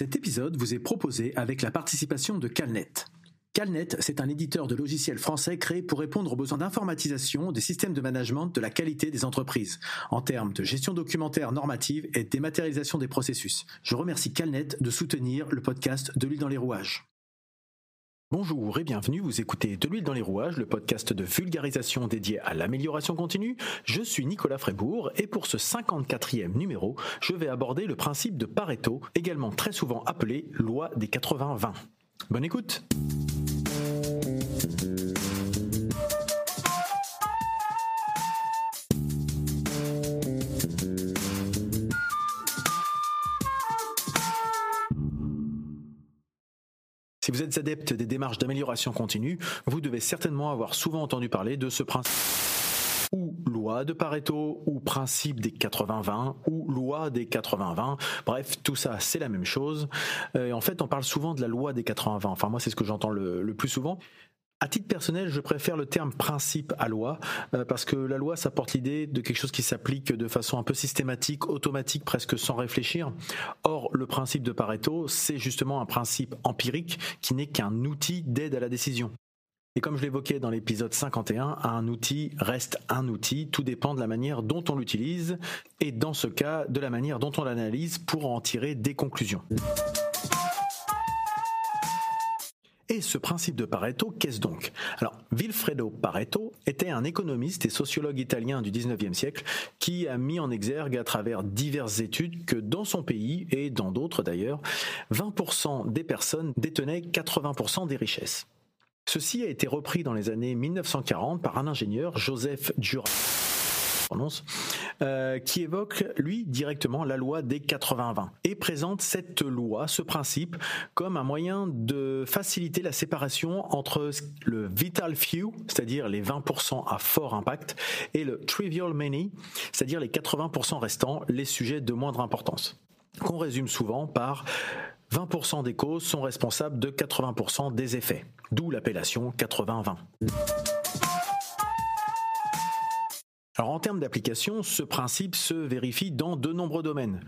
Cet épisode vous est proposé avec la participation de Calnet. Calnet, c'est un éditeur de logiciels français créé pour répondre aux besoins d'informatisation des systèmes de management de la qualité des entreprises, en termes de gestion documentaire normative et dématérialisation des processus. Je remercie Calnet de soutenir le podcast De l'huile dans les rouages. Bonjour et bienvenue, vous écoutez De l'huile dans les rouages, le podcast de vulgarisation dédié à l'amélioration continue. Je suis Nicolas Frébourg et pour ce 54e numéro, je vais aborder le principe de Pareto, également très souvent appelé loi des 80-20. Bonne écoute Si vous êtes adepte des démarches d'amélioration continue, vous devez certainement avoir souvent entendu parler de ce principe ou loi de Pareto, ou principe des 80-20, ou loi des 80-20. Bref, tout ça, c'est la même chose. Euh, en fait, on parle souvent de la loi des 80-20. Enfin, moi, c'est ce que j'entends le, le plus souvent. À titre personnel, je préfère le terme principe à loi euh, parce que la loi, ça porte l'idée de quelque chose qui s'applique de façon un peu systématique, automatique, presque sans réfléchir. Or, le principe de Pareto, c'est justement un principe empirique qui n'est qu'un outil d'aide à la décision. Et comme je l'évoquais dans l'épisode 51, un outil reste un outil, tout dépend de la manière dont on l'utilise et dans ce cas, de la manière dont on l'analyse pour en tirer des conclusions. Et ce principe de Pareto, qu'est-ce donc? Alors, Vilfredo Pareto était un économiste et sociologue italien du 19e siècle qui a mis en exergue à travers diverses études que dans son pays, et dans d'autres d'ailleurs, 20% des personnes détenaient 80% des richesses. Ceci a été repris dans les années 1940 par un ingénieur, Joseph Dura euh, qui évoque, lui, directement la loi des 80-20 et présente cette loi, ce principe, comme un moyen de faciliter la séparation entre le vital few, c'est-à-dire les 20% à fort impact, et le trivial many, c'est-à-dire les 80% restants, les sujets de moindre importance qu'on résume souvent par 20% des causes sont responsables de 80% des effets, d'où l'appellation 80-20. Alors en termes d'application, ce principe se vérifie dans de nombreux domaines,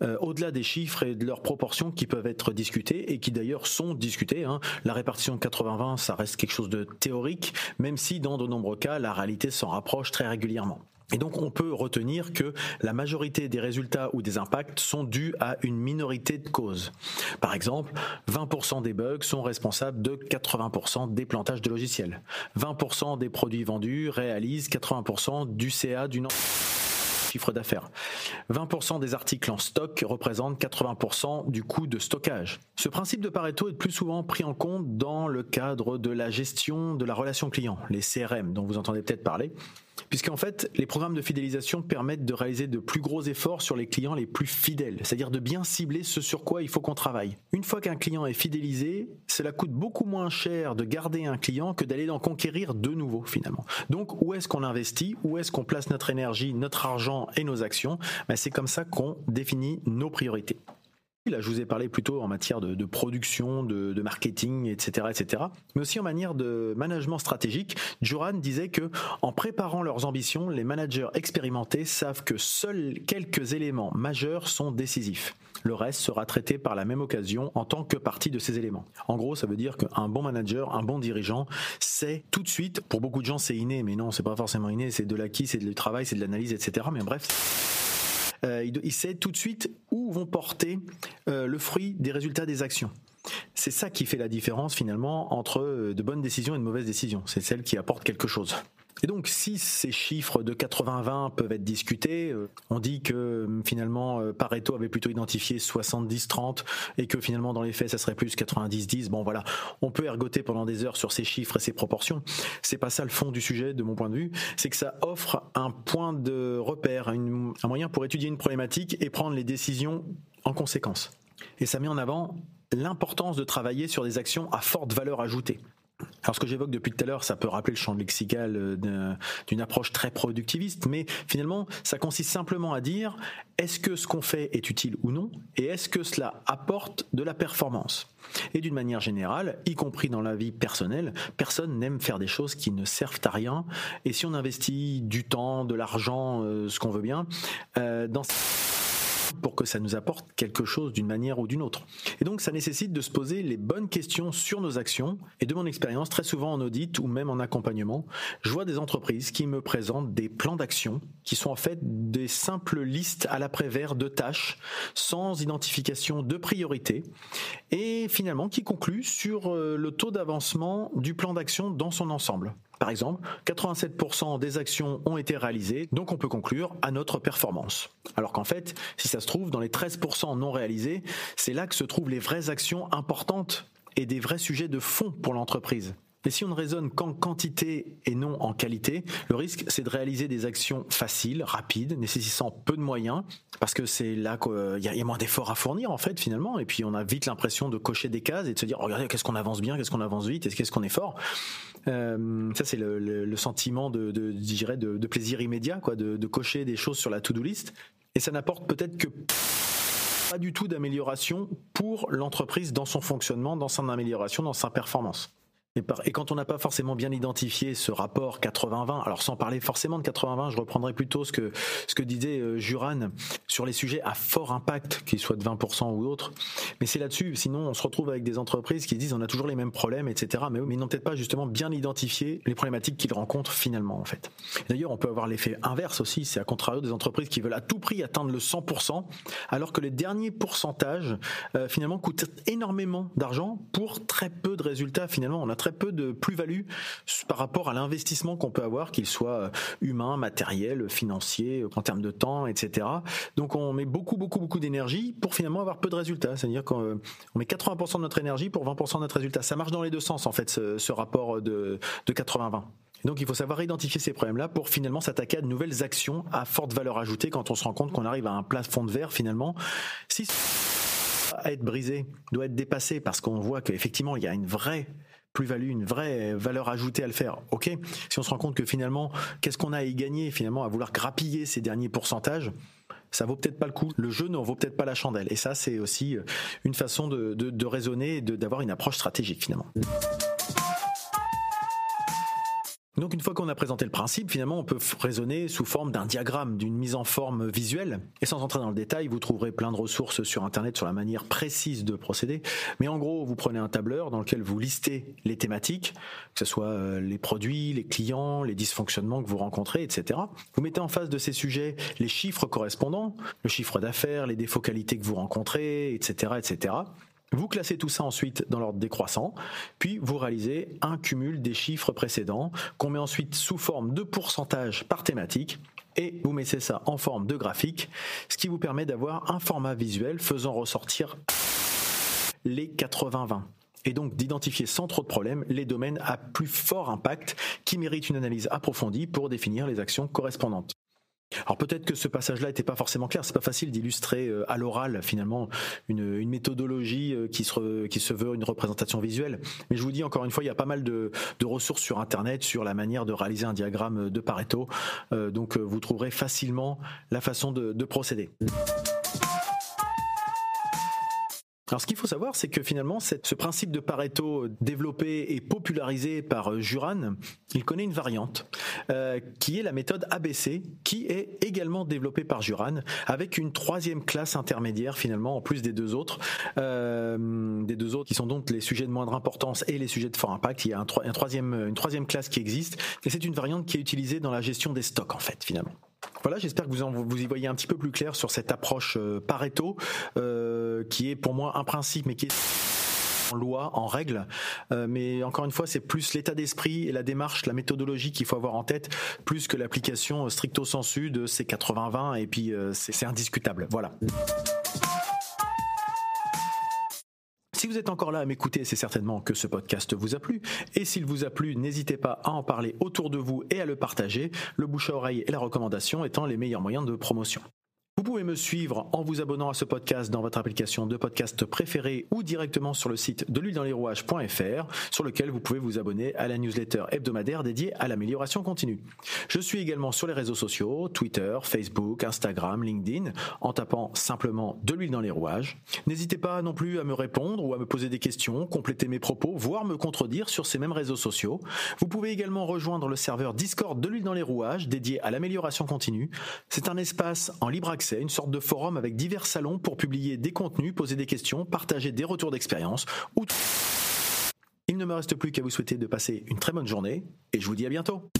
euh, au-delà des chiffres et de leurs proportions qui peuvent être discutés et qui d'ailleurs sont discutés. Hein. La répartition 80-20, ça reste quelque chose de théorique, même si dans de nombreux cas, la réalité s'en rapproche très régulièrement. Et donc on peut retenir que la majorité des résultats ou des impacts sont dus à une minorité de causes. Par exemple, 20% des bugs sont responsables de 80% des plantages de logiciels. 20% des produits vendus réalisent 80% du CA d'une chiffre d'affaires. 20% des articles en stock représentent 80% du coût de stockage. Ce principe de Pareto est plus souvent pris en compte dans le cadre de la gestion de la relation client, les CRM dont vous entendez peut-être parler puisqu'en fait, les programmes de fidélisation permettent de réaliser de plus gros efforts sur les clients les plus fidèles, c'est-à-dire de bien cibler ce sur quoi il faut qu'on travaille. Une fois qu'un client est fidélisé, cela coûte beaucoup moins cher de garder un client que d'aller en conquérir de nouveaux finalement. Donc où est-ce qu'on investit? Où est-ce qu'on place notre énergie, notre argent et nos actions? Ben, C'est comme ça qu'on définit nos priorités. Là, je vous ai parlé plutôt en matière de, production, de, marketing, etc., etc. Mais aussi en manière de management stratégique. Juran disait que, en préparant leurs ambitions, les managers expérimentés savent que seuls quelques éléments majeurs sont décisifs. Le reste sera traité par la même occasion en tant que partie de ces éléments. En gros, ça veut dire qu'un bon manager, un bon dirigeant, c'est tout de suite, pour beaucoup de gens c'est inné, mais non, c'est pas forcément inné, c'est de l'acquis, c'est du travail, c'est de l'analyse, etc. Mais bref, euh, il, sait tout de suite où vont porter euh, le fruit des résultats des actions. C'est ça qui fait la différence finalement entre euh, de bonnes décisions et de mauvaises décisions. C'est celle qui apporte quelque chose. Et donc, si ces chiffres de 80-20 peuvent être discutés, euh, on dit que hum, finalement euh, Pareto avait plutôt identifié 70-30 et que finalement dans les faits ça serait plus 90-10. Bon voilà, on peut ergoter pendant des heures sur ces chiffres et ces proportions. C'est pas ça le fond du sujet de mon point de vue. C'est que ça offre un point de repère, un moyen pour étudier une problématique et prendre les décisions en conséquence. Et ça met en avant l'importance de travailler sur des actions à forte valeur ajoutée. Alors ce que j'évoque depuis tout à l'heure, ça peut rappeler le champ lexical euh, d'une approche très productiviste, mais finalement, ça consiste simplement à dire est-ce que ce qu'on fait est utile ou non, et est-ce que cela apporte de la performance? Et d'une manière générale, y compris dans la vie personnelle, personne n'aime faire des choses qui ne servent à rien. Et si on investit du temps, de l'argent, euh, ce qu'on veut bien, euh, dans pour que ça nous apporte quelque chose d'une manière ou d'une autre. Et donc ça nécessite de se poser les bonnes questions sur nos actions. Et de mon expérience, très souvent en audit ou même en accompagnement, je vois des entreprises qui me présentent des plans d'action qui sont en fait des simples listes à l'après-vert de tâches sans identification de priorité et finalement qui concluent sur euh, le taux d'avancement du plan d'action dans son ensemble. Par exemple, 87% des actions ont été réalisées, donc on peut conclure à notre performance. Alors qu'en fait, si ça se trouve, dans les 13% non réalisés, c'est là que se trouvent les vraies actions importantes et des vrais sujets de fond pour l'entreprise. Et si on ne raisonne qu'en quantité et non en qualité, le risque, c'est de réaliser des actions faciles, rapides, nécessitant peu de moyens, parce que c'est là qu'il y, a moins d'efforts à fournir, en fait, finalement. Et puis, on a vite l'impression de cocher des cases et de se dire, regardez, qu'est-ce qu'on avance bien, qu'est-ce qu'on avance vite, qu'est-ce qu'on est fort? Euh, ça, c'est le, sentiment de, de, de, de, plaisir immédiat, quoi, de, de cocher des choses sur la to-do list. Et ça n'apporte peut-être que pas du tout d'amélioration pour l'entreprise dans son fonctionnement, dans son amélioration, dans sa performance. Et, quand on n'a pas forcément bien identifié ce rapport 80-20, alors sans parler forcément de 80-20, je reprendrai plutôt ce que, ce que disait euh, Juran sur les sujets à fort impact, qu'ils soient de 20% ou autres. Mais c'est là-dessus, sinon on se retrouve avec des entreprises qui disent on a toujours les mêmes problèmes, etc. Mais, ils n'ont peut-être pas justement bien identifié les problématiques qu'ils rencontrent finalement en fait. D'ailleurs, on peut avoir l'effet inverse aussi, c'est à contrario des entreprises qui veulent à tout prix atteindre le 100%, alors que les derniers pourcentages euh, finalement coûtent énormément d'argent pour très peu de résultats finalement. On a très peu de plus-value par rapport à l'investissement qu'on peut avoir, qu'il soit euh, humain, matériel, financier, en termes de temps, etc. Donc on met beaucoup, beaucoup, beaucoup d'énergie pour finalement avoir peu de résultats. C'est-à-dire qu'on euh, met 80% de notre énergie pour 20% de notre résultat. Ça marche dans les deux sens, en fait, ce, rapport de, de 80-20. Donc il faut savoir identifier ces problèmes-là pour finalement s'attaquer à de nouvelles actions à forte valeur ajoutée quand on se rend compte qu'on arrive à un plafond de verre finalement. Si à être brisé, doit être dépassé parce qu'on voit qu'effectivement il y a une vraie plus-value, une vraie valeur ajoutée à le faire. Ok. Si on se rend compte que finalement, qu'est-ce qu'on a à y gagner finalement à vouloir grappiller ces derniers pourcentages, ça vaut peut-être pas le coup. Le jeu n'en vaut peut-être pas la chandelle. Et ça, c'est aussi une façon de, de, de raisonner et d'avoir une approche stratégique finalement. Donc une fois qu'on a présenté le principe, finalement, on peut raisonner sous forme d'un diagramme, d'une mise en forme visuelle. Et sans entrer dans le détail, vous trouverez plein de ressources sur Internet sur la manière précise de procéder. Mais en gros, vous prenez un tableur dans lequel vous listez les thématiques, que ce soit euh, les produits, les clients, les dysfonctionnements que vous rencontrez, etc. Vous mettez en face de ces sujets les chiffres correspondants, le chiffre d'affaires, les défauts qualités que vous rencontrez, etc., etc. Vous classez tout ça ensuite dans l'ordre décroissant, puis vous réalisez un cumul des chiffres précédents qu'on met ensuite sous forme de pourcentage par thématique et vous mettez ça en forme de graphique, ce qui vous permet d'avoir un format visuel faisant ressortir les 80-20 et donc d'identifier sans trop de problèmes les domaines à plus fort impact qui méritent une analyse approfondie pour définir les actions correspondantes. Alors peut-être que ce passage-là n'était pas forcément clair. C'est pas facile d'illustrer euh, à l'oral finalement une, méthodologie euh, qui se, veut une représentation visuelle. Mais je vous dis encore une fois, il y a pas mal de, ressources sur Internet sur la manière de réaliser un diagramme de Pareto. Euh, donc vous trouverez facilement la façon de procéder. Alors ce qu'il faut savoir, c'est que finalement, ce principe de Pareto développé et popularisé par euh, Juran, il connaît une variante euh, qui est la méthode ABC, qui est également développée par Juran, avec une troisième classe intermédiaire finalement, en plus des deux autres, euh, des deux autres qui sont donc les sujets de moindre importance et les sujets de fort impact. Il y a une troisième classe qui existe, et c'est une variante qui est utilisée dans la gestion des stocks en fait finalement. Voilà, j'espère que vous, vous y voyez un petit peu plus clair sur cette approche euh, Pareto, euh, qui est pour moi un principe, mais qui est en loi, en règle. Euh, mais encore une fois, c'est plus l'état d'esprit et la démarche, la méthodologie qu'il faut avoir en tête, plus que l'application stricto sensu de ces 80-20, et puis c'est indiscutable. Voilà. Si vous êtes encore là à m'écouter, c'est certainement que ce podcast vous a plu. Et s'il vous a plu, n'hésitez pas à en parler autour de vous et à le partager, le bouche à oreille et la recommandation étant les meilleurs moyens de promotion. Vous pouvez me suivre en vous abonnant à ce podcast dans votre application de podcast préférée ou directement sur le site de l'huile dans les rouages.fr sur lequel vous pouvez vous abonner à la newsletter hebdomadaire dédiée à l'amélioration continue. Je suis également sur les réseaux sociaux, Twitter, Facebook, Instagram, LinkedIn, en tapant simplement de l'huile dans les rouages. N'hésitez pas non plus à me répondre ou à me poser des questions, compléter mes propos, voire me contredire sur ces mêmes réseaux sociaux. Vous pouvez également rejoindre le serveur Discord de l'huile dans les rouages dédié à l'amélioration continue. C'est un espace en libre accès accès, une sorte de forum avec divers salons pour publier des contenus, poser des questions, partager des retours d'expérience il ne me reste plus qu'à vous souhaiter de passer une très bonne journée et je vous dis à bientôt.